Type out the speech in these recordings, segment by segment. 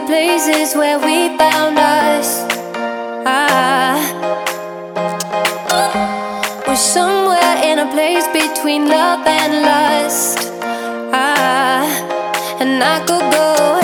the places where we found us. Ah. We're somewhere in a place between love and lust. Ah. And I could go.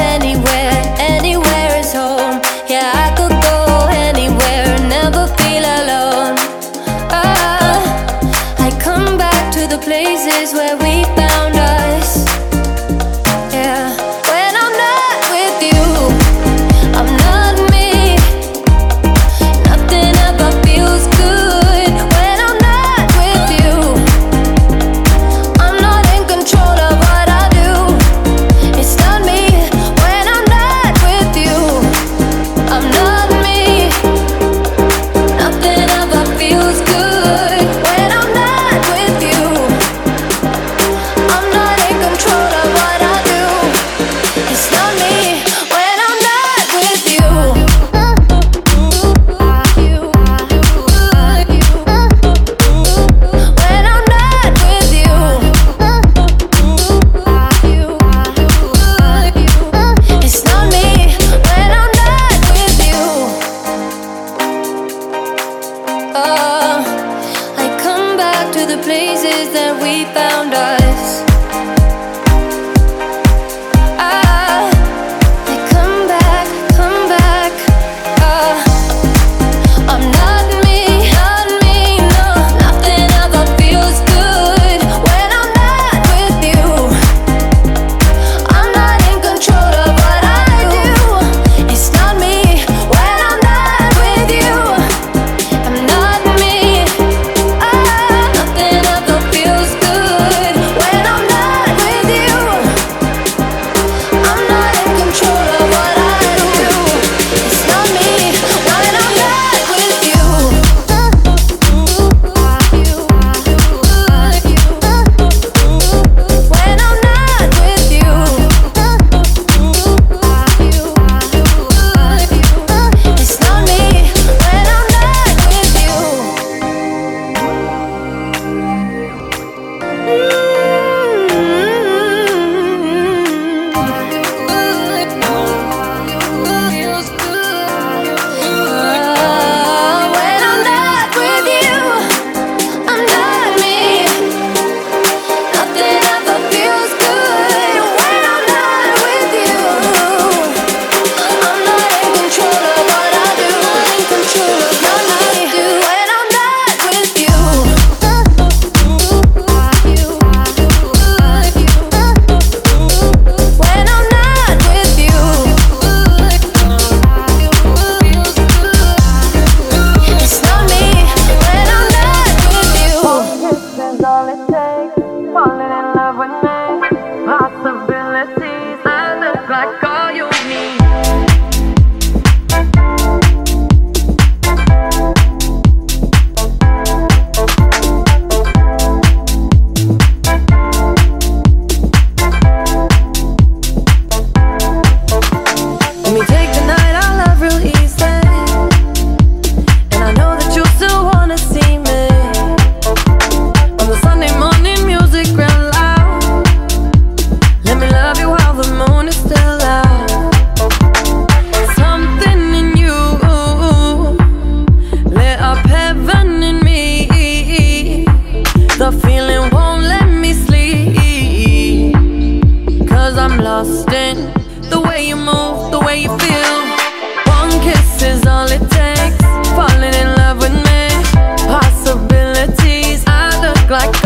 lost in the way you move, the way you feel. One kiss is all it takes. Falling in love with me, possibilities. I look like.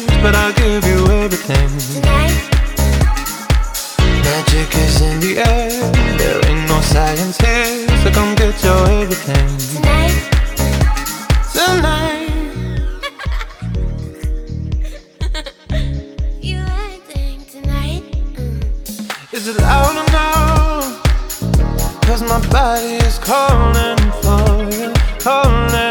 but I'll give you everything. Tonight. Magic is in the air. There ain't no science here, so come get your everything. Tonight. Tonight. Mm. Is it loud enough? Cause my body is calling for you, calling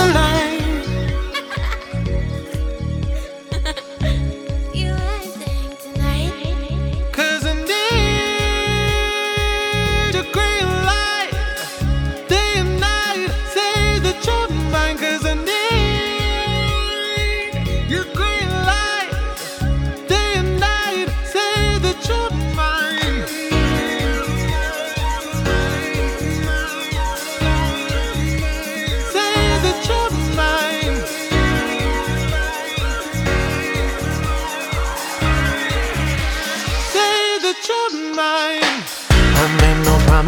alone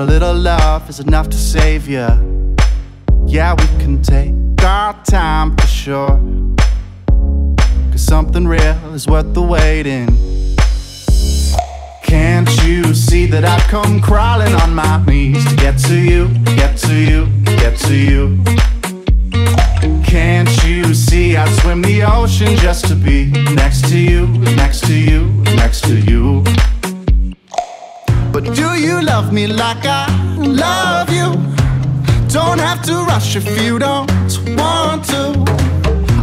a little love is enough to save you. Yeah, we can take our time for sure. Cause something real is worth the waiting. Can't you see that I've come crawling on my knees to get to you, get to you, get to you? Can't you see I'd swim the ocean just to be next to you, next to you, next to you? But do you love me like I love you? Don't have to rush if you don't want to.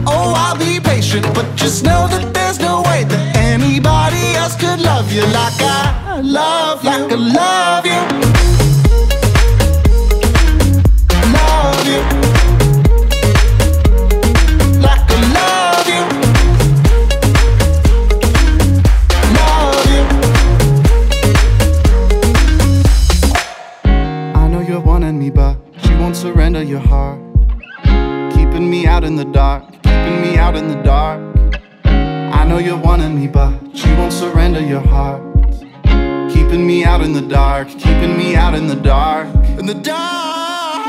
Oh, I'll be patient, but just know that there's no way that anybody else could love you like I love, like I love you. in the dark, keeping me out in the dark. I know you're wanting me, but you won't surrender your heart. Keeping me out in the dark, keeping me out in the dark, in the dark.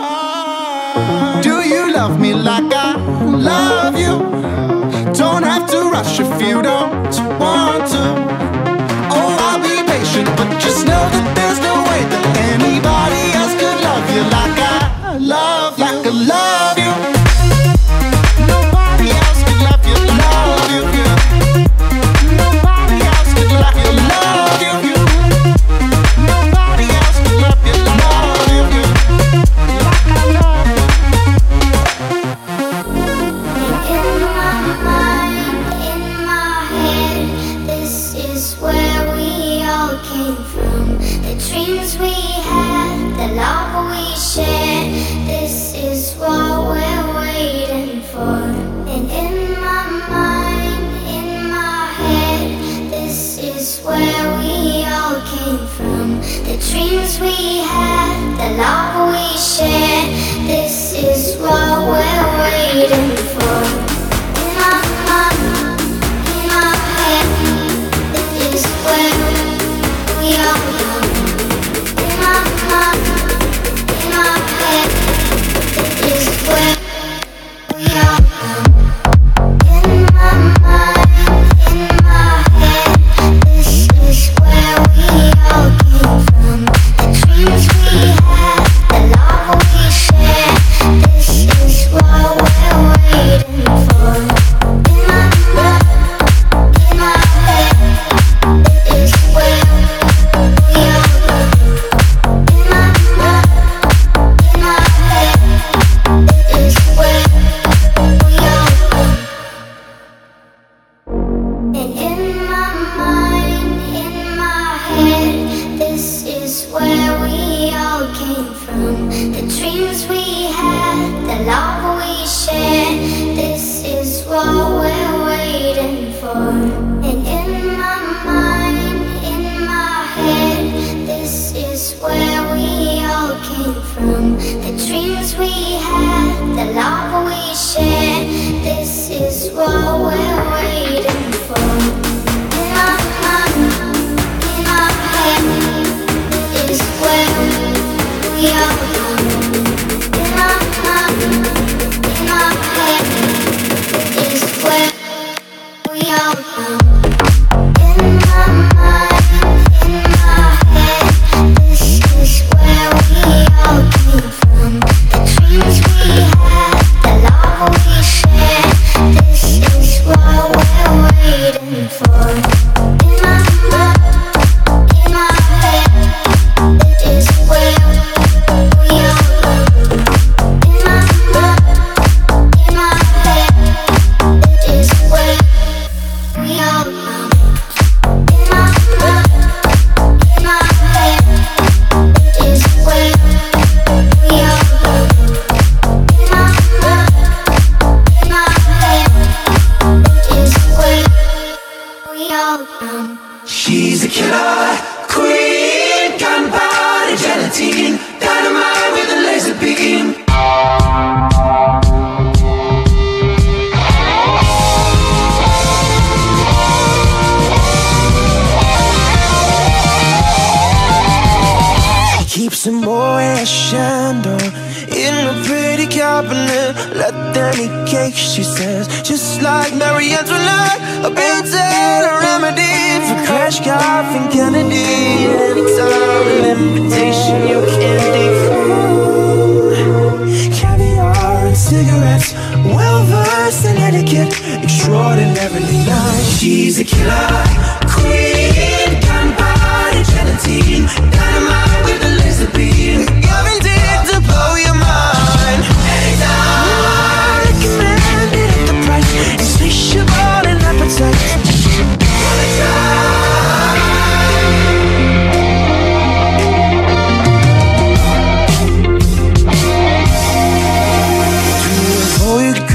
Do you love me like I love you? Don't have to rush if you don't want to. Oh, I'll be patient, but just know that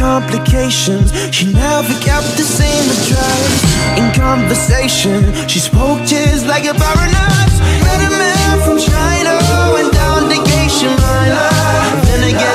complications. She never kept the same address. In conversation She spoke just like a baroness. Met a man from China Went down to Geisha Minah Then again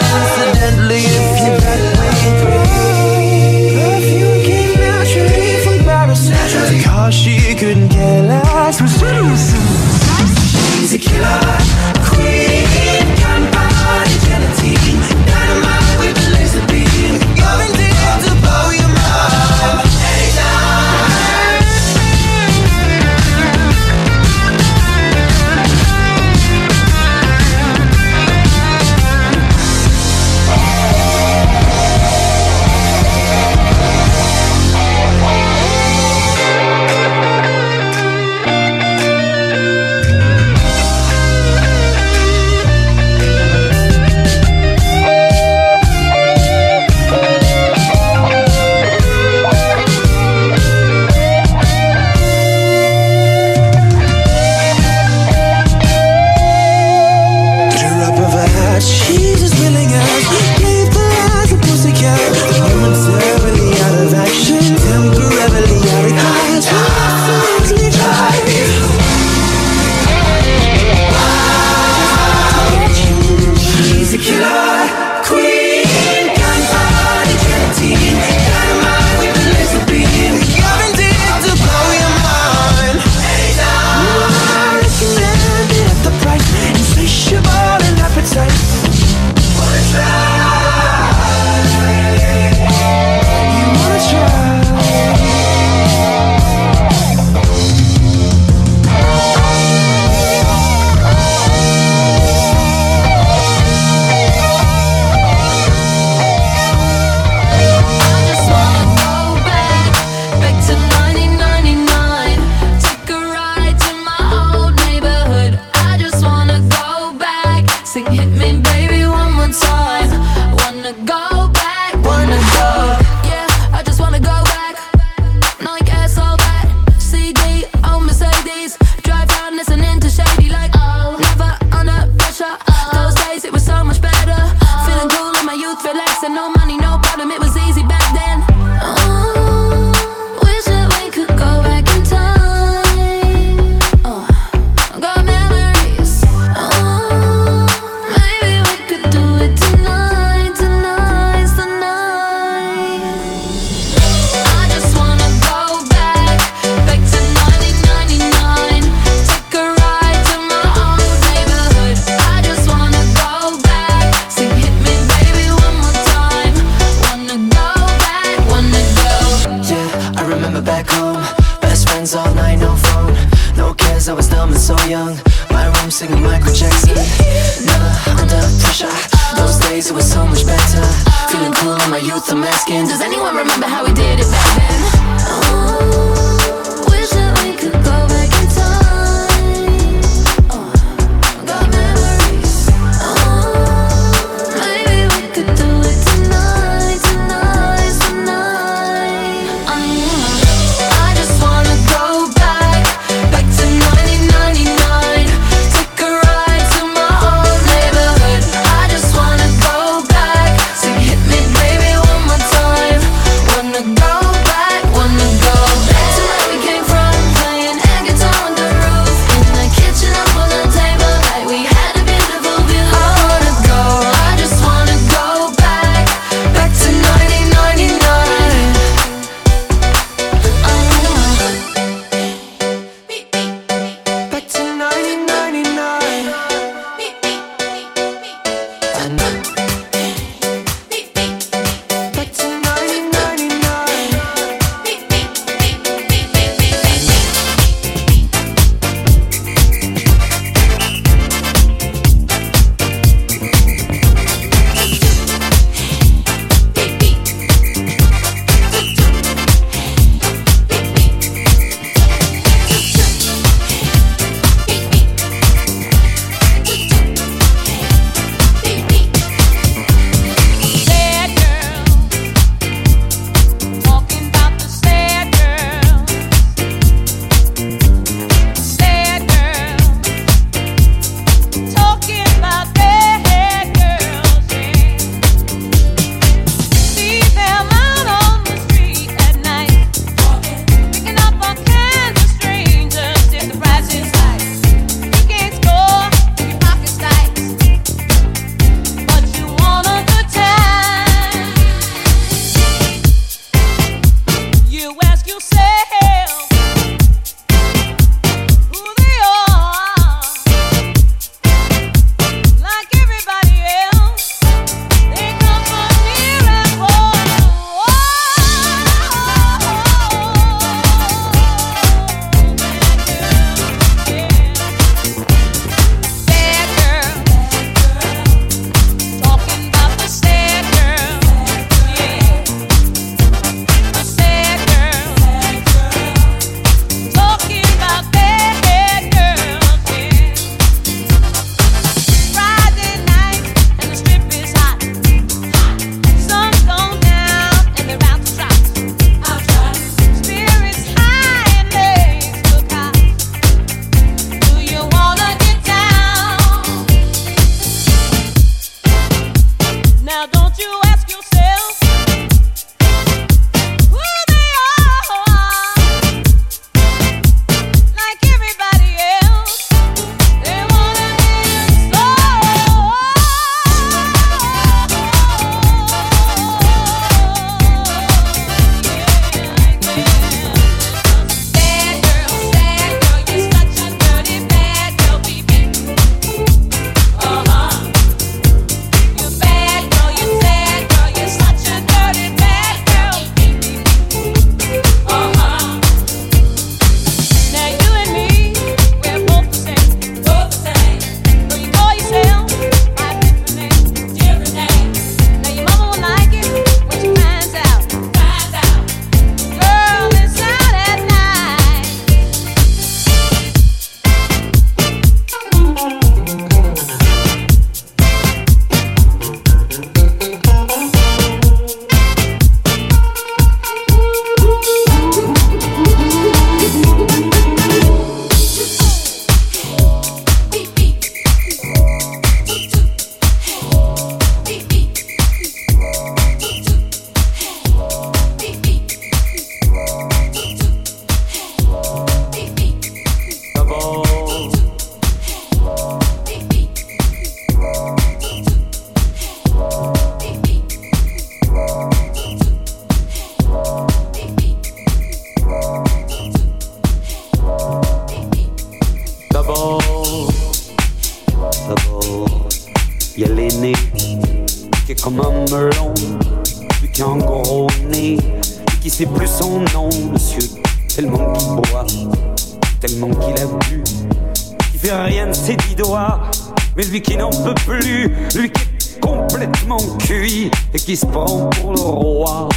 complètement cuit et qui se prend pour le roi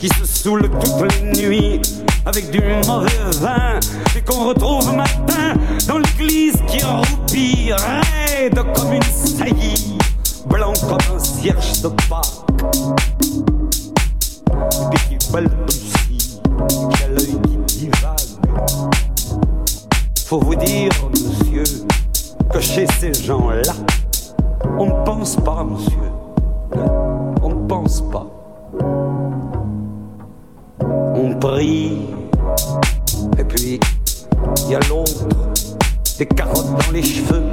qui se saoule toutes les nuits avec du mauvais vin et qu'on retrouve matin dans l'église qui roupille, raide comme une saillie, blanc comme un cierge de Pâques. Et qui balbutie, qui a l'œil qui divague. Faut vous dire, monsieur, que chez ces gens-là, on ne pense pas, monsieur. On ne pense pas on prie. Et puis, il y a l'autre, des carottes dans les cheveux,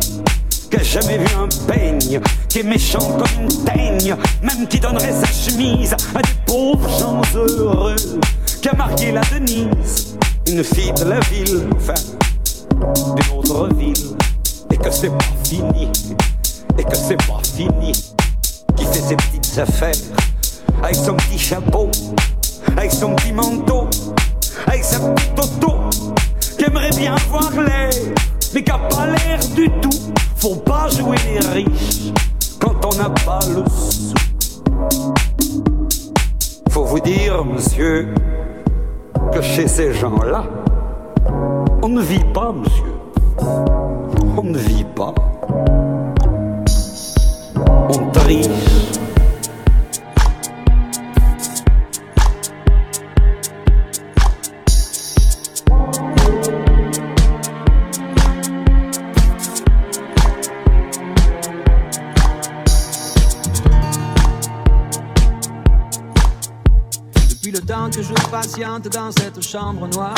qui a jamais vu un peigne, qui est méchant comme une teigne, même qui donnerait sa chemise à des pauvres gens heureux, qui a marié la Denise, une fille de la ville, enfin, d'une autre ville, et que c'est pas fini, et que c'est pas fini, qui fait ses petites affaires? Avec son petit chapeau avec son petit manteau, avec sa petite auto, qui aimerait bien voir l'air, mais qui a pas l'air du tout. Faut pas jouer les riches quand on n'a pas le sou. Faut vous dire, monsieur, que chez ces gens-là, on ne vit pas, monsieur. On ne vit pas. On triche. que je patiente dans cette chambre noire.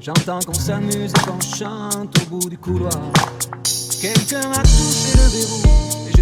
J'entends qu'on s'amuse et qu'on chante au bout du couloir. Quelqu'un a touché le verrou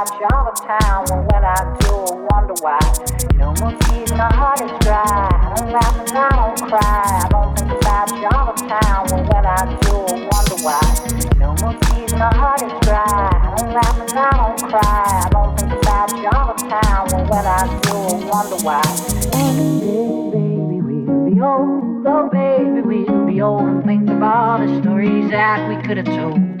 about you all the time. Well, when I do, I wonder why. No more tears, my heart is dry. I don't laugh and I don't cry. I don't think about you all the time. Well, when I do, I wonder why. No more tears, my heart is dry. I don't laugh and I don't cry. I don't think about you all the time. Well, when I do, I wonder why. baby, we'll be old. Oh, baby, we'll be old and think of all the stories that we could have told.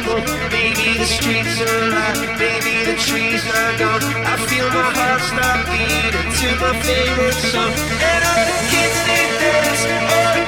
Maybe the streets are alive, maybe the trees are gone. I feel my heart stop beating to my favorite song. And all the kids, they dance.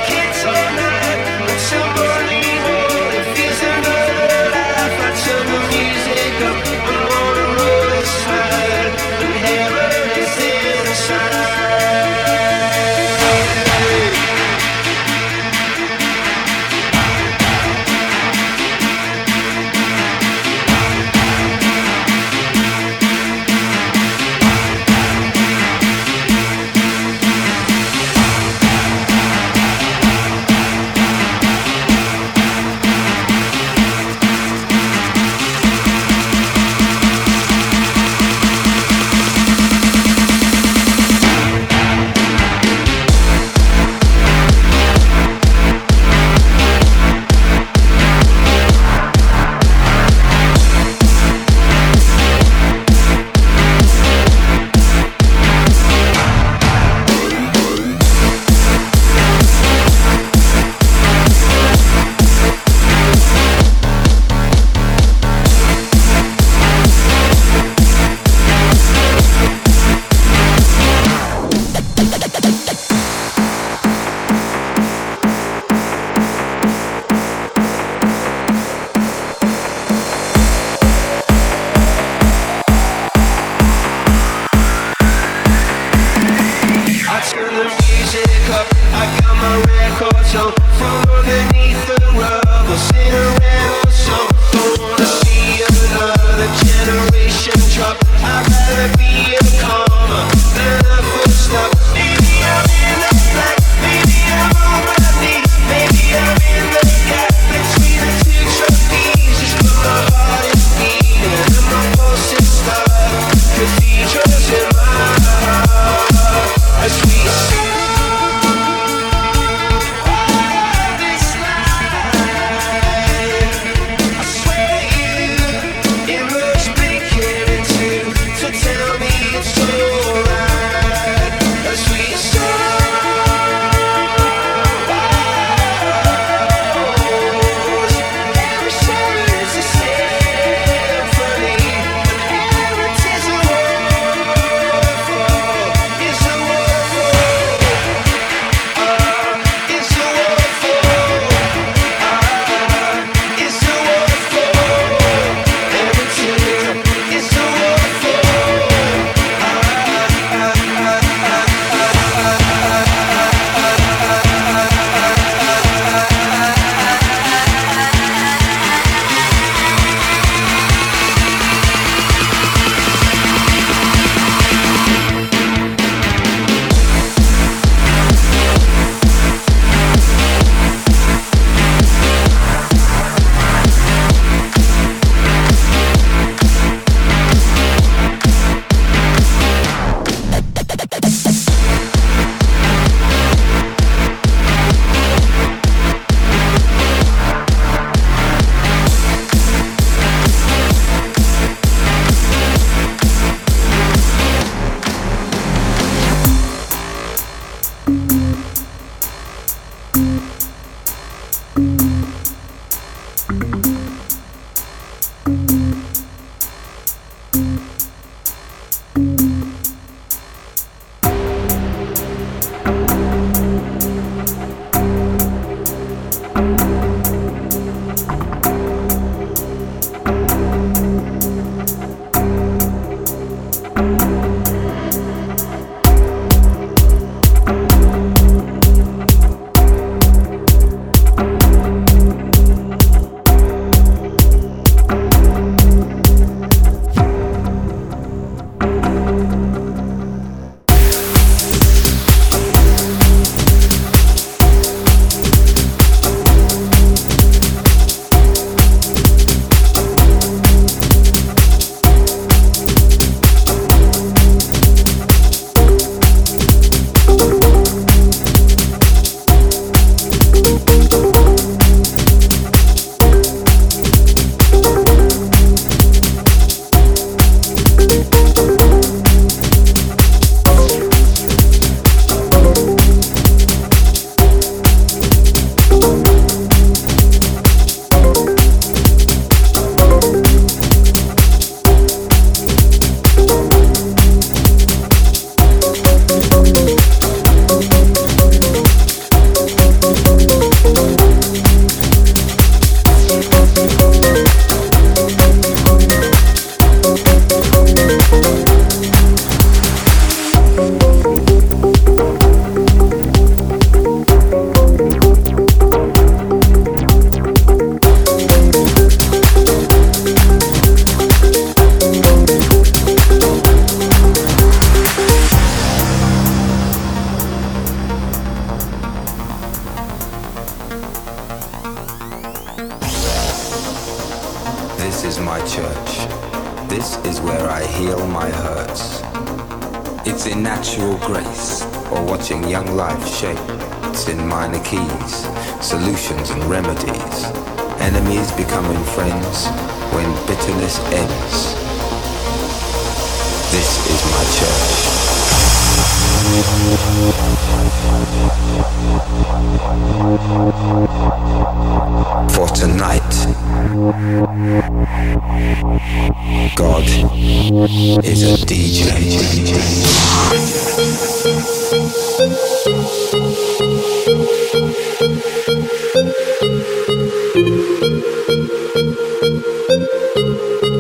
enemies becoming friends when bitterness ends. This is my church. For tonight, God is a DJ. Thank you.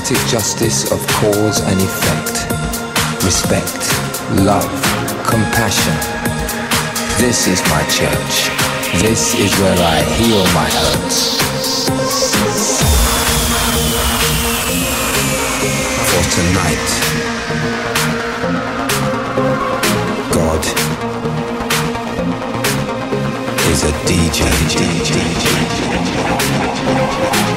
Poetic justice of cause and effect, respect, love, compassion. This is my church. This is where I heal my hurts. For tonight. God is a DJ. successful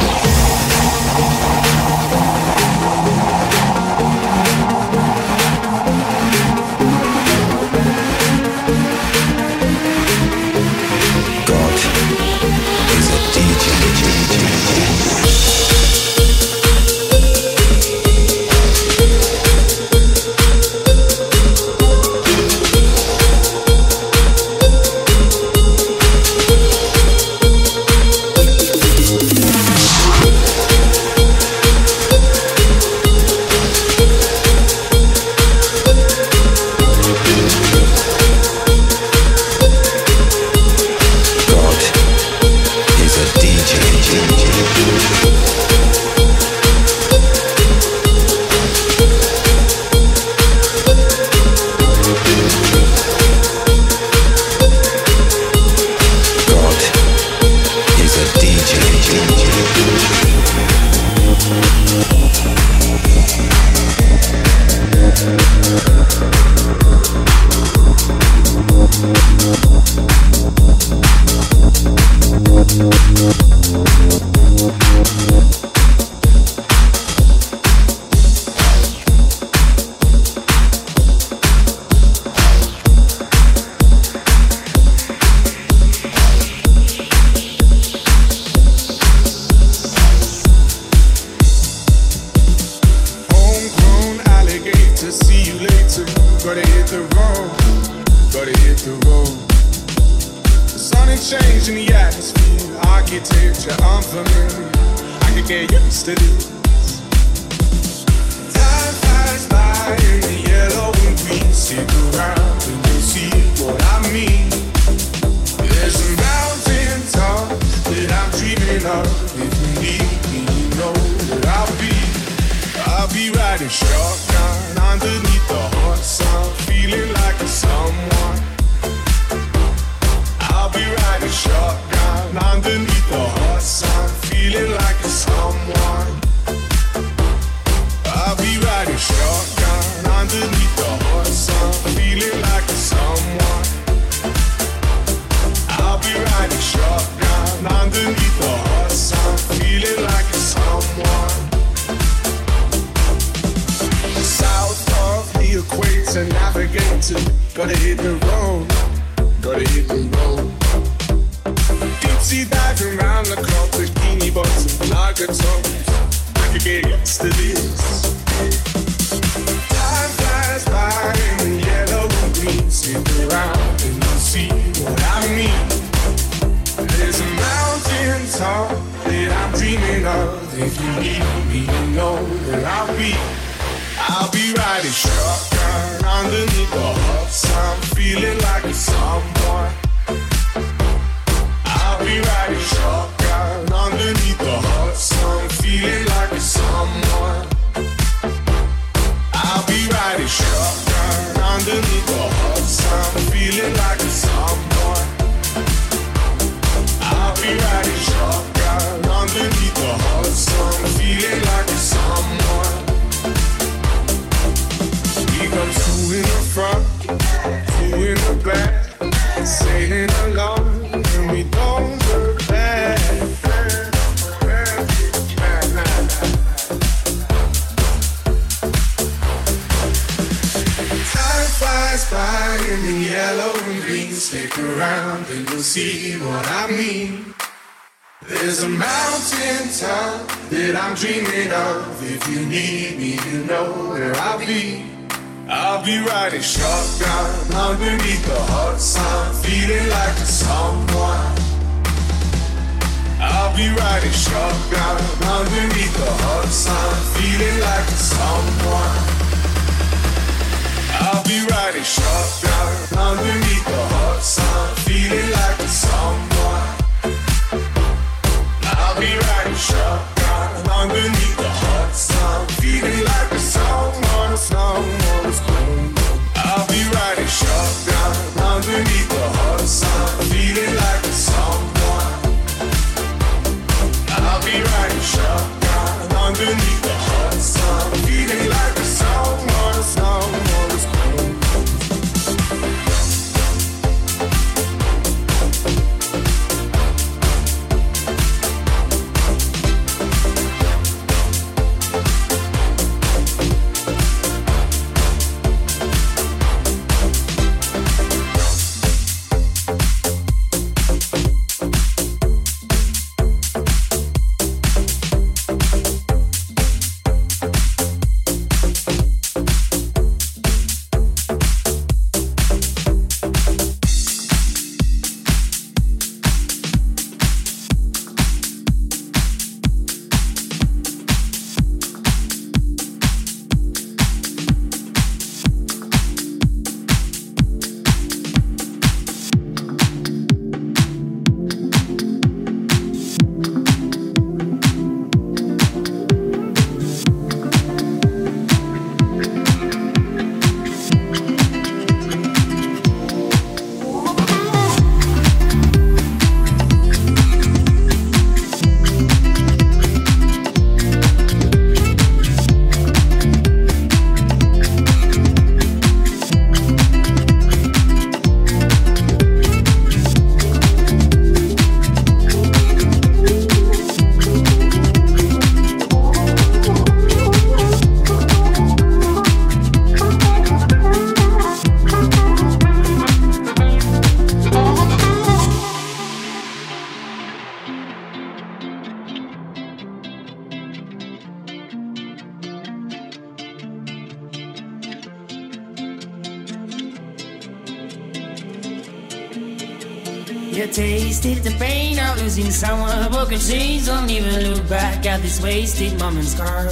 losing someone broken chains Don't even look back at this wasted moments, girl.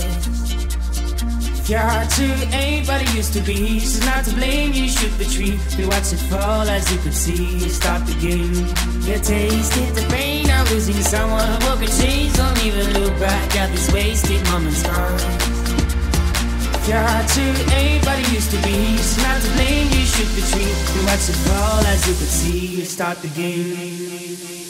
If You're too ain't what it used to be She's not to blame, you should retreat We watch it fall as you could see Stop the game You tasted the pain of losing someone broken chains Don't even look back at this wasted moment scar yeah, to anybody used to be It's not to blame, you should be treated. You watch it fall as you could see You start the game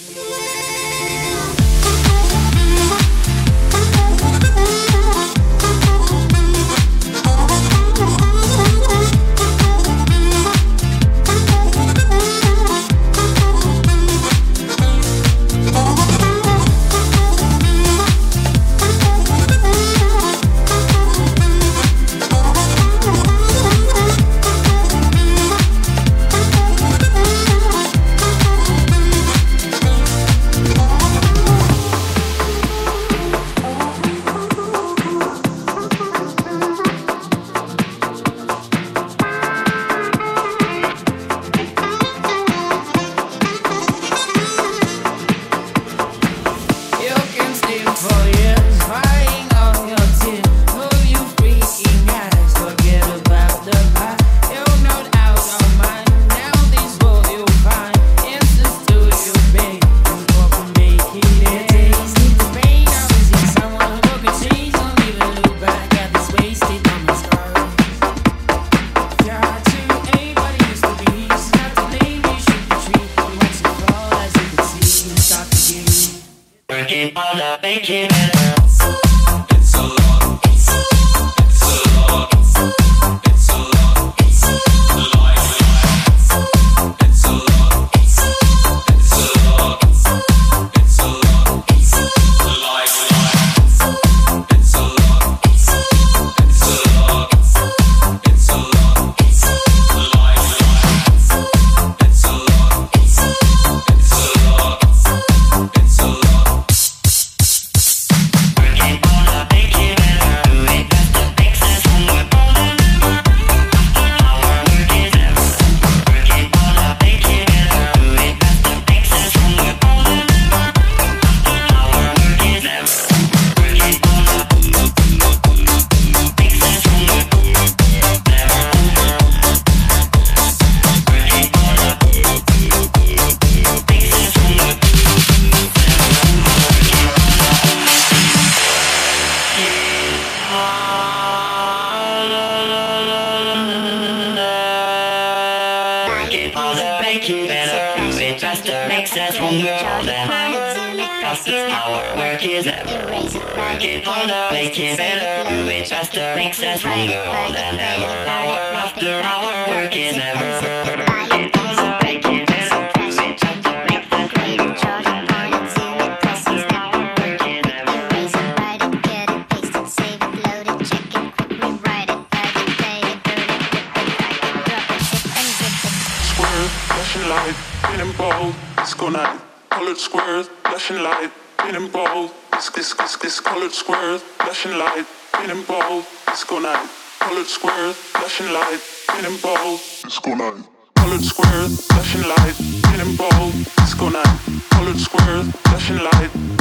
stop making it. Disco. Colored squares, flashing light,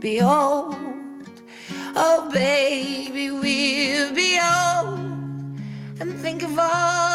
be old. Oh, baby, we'll be old. And think of all